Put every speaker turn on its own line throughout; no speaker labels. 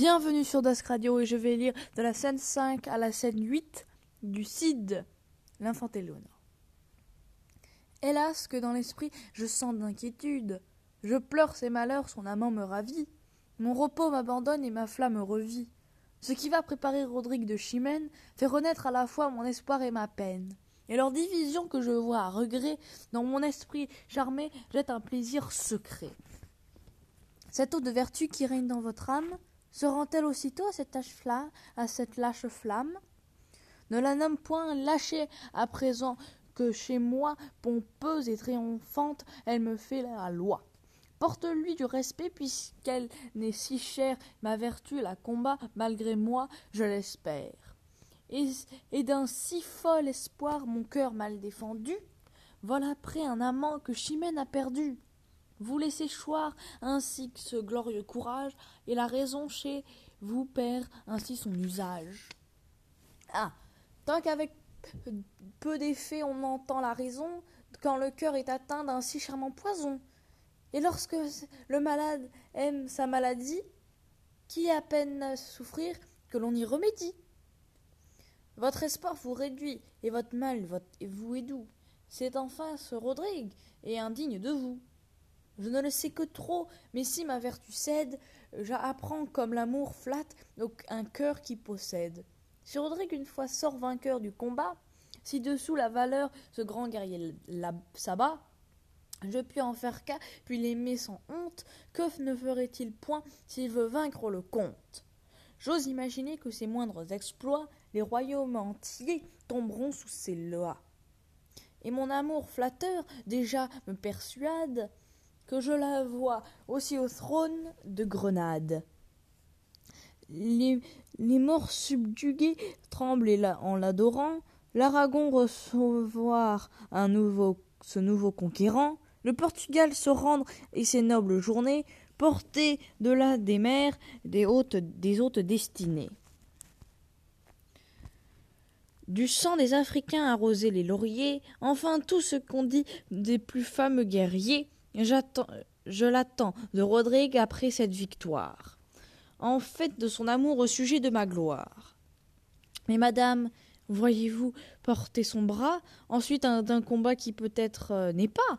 Bienvenue sur Dusk Radio et je vais lire de la scène 5 à la scène 8 du Cid, l'infant Éléonore. Hélas que dans l'esprit je sens d'inquiétude. Je pleure ses malheurs, son amant me ravit. Mon repos m'abandonne et ma flamme revit. Ce qui va préparer Rodrigue de Chimène fait renaître à la fois mon espoir et ma peine. Et leur division que je vois à regret dans mon esprit charmé jette un plaisir secret. Cette eau de vertu qui règne dans votre âme se rend-elle aussitôt à cette, lâche flamme? Ne la nomme point lâchée. À présent que chez moi, pompeuse et triomphante, elle me fait la loi. Porte-lui du respect, puisqu'elle n'est si chère, ma vertu la combat, malgré moi, je l'espère. Et, et d'un si fol espoir mon cœur mal défendu, vole après un amant que Chimène a perdu vous laissez choir ainsi que ce glorieux courage, et la raison chez vous perd ainsi son usage. Ah. Tant qu'avec peu d'effet on entend la raison, quand le cœur est atteint d'un si charmant poison. Et lorsque le malade aime sa maladie, qui à peine à souffrir que l'on y remédie. Votre espoir vous réduit, et votre mal vous est doux. C'est enfin ce Rodrigue, et indigne de vous. Je ne le sais que trop, mais si ma vertu cède, j'apprends comme l'amour flatte un cœur qui possède. Si Rodrigue une fois sort vainqueur du combat, si dessous la valeur ce grand guerrier s'abat, je puis en faire cas, puis l'aimer sans honte, que ne ferait-il point s'il veut vaincre le comte? J'ose imaginer que ses moindres exploits, les royaumes entiers tomberont sous ses lois. Et mon amour flatteur déjà me persuade que je la vois aussi au trône de Grenade. Les, morts subjugués tremblent en l'adorant, l'Aragon recevoir un nouveau, ce nouveau conquérant, le Portugal se rendre et ses nobles journées, porter de là des mers, des hautes, des hautes destinées. Du sang des Africains arroser les lauriers, enfin tout ce qu'on dit des plus fameux guerriers, je l'attends de Rodrigue après cette victoire, en fait de son amour au sujet de ma gloire. Mais madame, voyez-vous porter son bras, ensuite d'un combat qui peut-être euh, n'est pas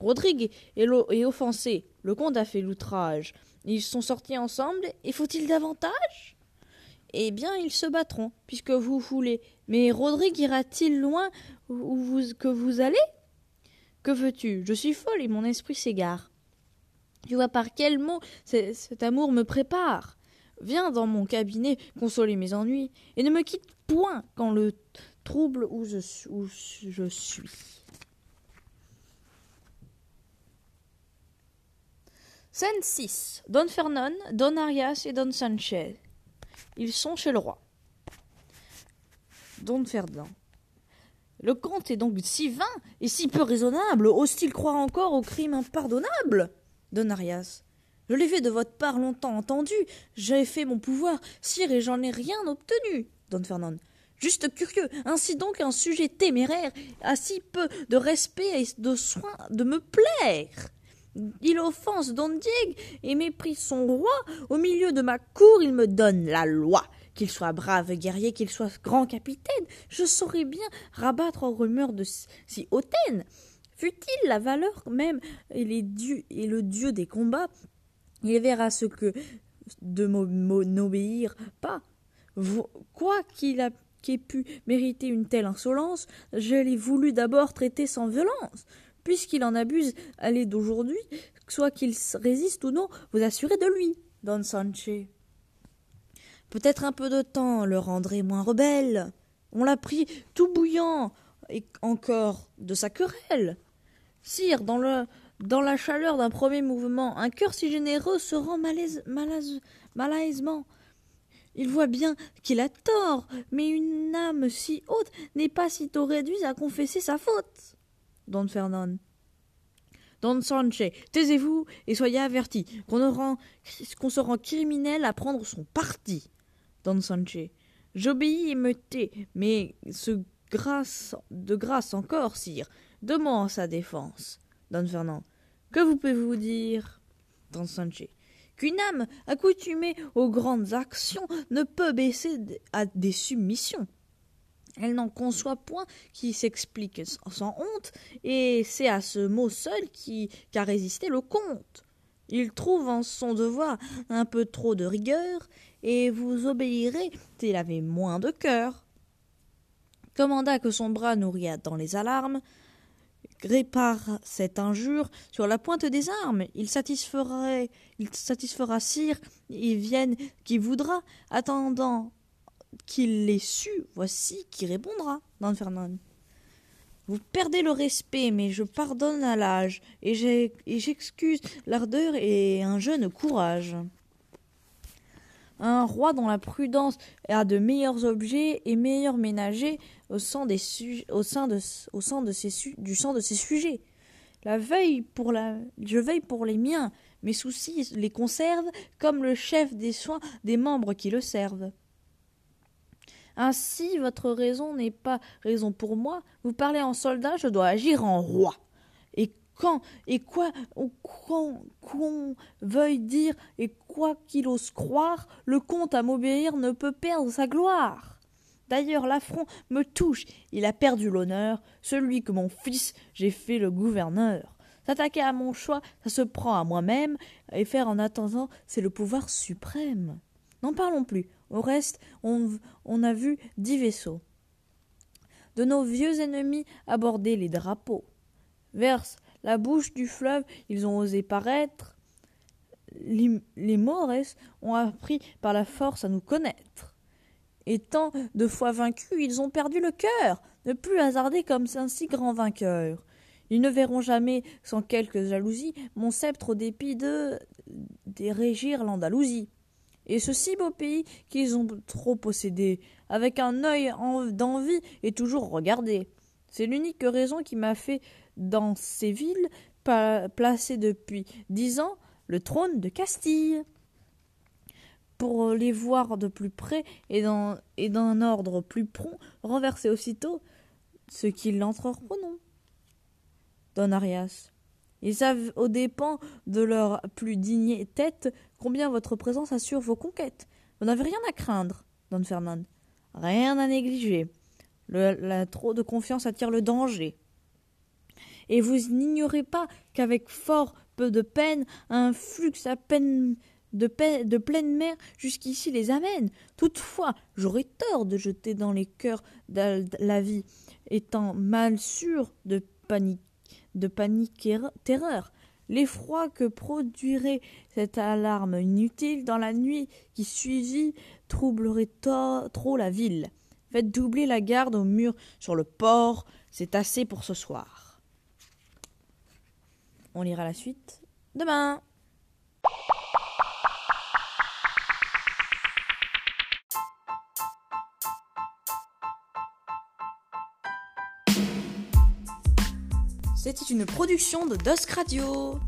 Rodrigue est, offensé, le comte a fait l'outrage. Ils sont sortis ensemble, et faut-il davantage? Eh bien, ils se battront, puisque vous voulez. Mais Rodrigue ira-t-il loin où que vous allez? Que veux-tu? Je suis folle et mon esprit s'égare. Tu vois par quel mot cet amour me prépare? Viens dans mon cabinet consoler mes ennuis, et ne me quitte point quand le trouble où je, suis. Scène 6. Don Fernon, Don Arias et Don Sanchez. Ils sont chez le roi. Don Ferdinand. Le comte est donc si vain et si peu raisonnable, ose-t-il croire encore au crime impardonnable Don Arias? Je l'ai fait de votre part longtemps entendu, j'ai fait mon pouvoir, sire, et j'en ai rien obtenu. Don Fernand. Juste curieux, ainsi donc un sujet téméraire a si peu de respect et de soin de me plaire. Il offense Don Diego et méprise son roi. Au milieu de ma cour, il me donne la loi qu'il soit brave guerrier, qu'il soit grand capitaine, je saurais bien rabattre aux rumeurs de si hautaine. Fût-il la valeur même et, les dieux, et le dieu des combats, il verra ce que de n'obéir pas. Quoi qu'il ait pu mériter une telle insolence, je l'ai voulu d'abord traiter sans violence. Puisqu'il en abuse à l'aide d'aujourd'hui, soit qu'il résiste ou non, vous assurez de lui, Don Sanche. Peut-être un peu de temps le rendrait moins rebelle. On l'a pris tout bouillant et encore de sa querelle. Sire, dans, le, dans la chaleur d'un premier mouvement, un cœur si généreux se rend malaise, malaisement. Il voit bien qu'il a tort, mais une âme si haute n'est pas si tôt réduite à confesser sa faute. Don Fernand. Don Sanche, taisez-vous et soyez avertis qu'on se rend criminel à prendre son parti. Don Sanche. J'obéis et me tais, mais ce grâce, de grâce encore, sire, de sa défense. Don Fernand. Que vous pouvez-vous dire? Don Sanche. qu'une âme accoutumée aux grandes actions ne peut baisser à des submissions. Elle n'en conçoit point qui s'explique sans honte, et c'est à ce mot seul qu'a résisté le comte. Il trouve en son devoir un peu trop de rigueur, et vous obéirez s'il avait moins de cœur. Commanda que son bras nourrit dans les alarmes, répare cette injure sur la pointe des armes. Il satisferait, il satisfera sire, et vienne qui voudra, attendant qu'il l'ait su, voici qui répondra, Don Fernand. Vous perdez le respect, mais je pardonne à l'âge, et j'excuse l'ardeur et un jeune courage. Un roi dont la prudence a de meilleurs objets et meilleurs ménagers au sein, de ses, du sang de ses sujets. La veille pour la, je veille pour les miens, mes soucis les conservent comme le chef des soins des membres qui le servent. Ainsi, votre raison n'est pas raison pour moi. Vous parlez en soldat, je dois agir en roi. Et quand et quoi qu'on veuille dire et quoi qu'il ose croire, le comte à m'obéir ne peut perdre sa gloire. D'ailleurs, l'affront me touche. Il a perdu l'honneur, celui que mon fils j'ai fait le gouverneur. S'attaquer à mon choix, ça se prend à moi-même, et faire en attendant, c'est le pouvoir suprême. N'en parlons plus. Au reste, on, a vu dix vaisseaux. De nos vieux ennemis aborder les drapeaux. Vers la bouche du fleuve, ils ont osé paraître. Les, les Maures ont appris par la force à nous connaître. Étant de fois vaincus, ils ont perdu le cœur, ne plus hasarder comme un si grand vainqueur. Ils ne verront jamais, sans quelque jalousie, mon sceptre au dépit de régir l'Andalousie. Et ce si beau pays qu'ils ont trop possédé, avec un œil d'envie et toujours regardé. C'est l'unique raison qui m'a fait, dans ces villes, placer depuis dix ans le trône de Castille. Pour les voir de plus près et d'un ordre plus prompt, renverser aussitôt ce qui l'entreprenon. Don Arias. Ils savent aux dépens de leur plus digne tête combien votre présence assure vos conquêtes. Vous n'avez rien à craindre, Don Fernand. Rien à négliger. trop de confiance attire le danger. Et vous n'ignorez pas qu'avec fort peu de peine, un flux à peine de, de pleine mer jusqu'ici les amène. Toutefois, j'aurais tort de jeter dans les cœurs la vie, étant mal sûr de panique de panique et terreur. L'effroi que produirait cette alarme inutile dans la nuit qui suivit troublerait trop la ville. Faites doubler la garde au mur sur le port, c'est assez pour ce soir. On lira la suite demain. C'était une production de Dusk Radio.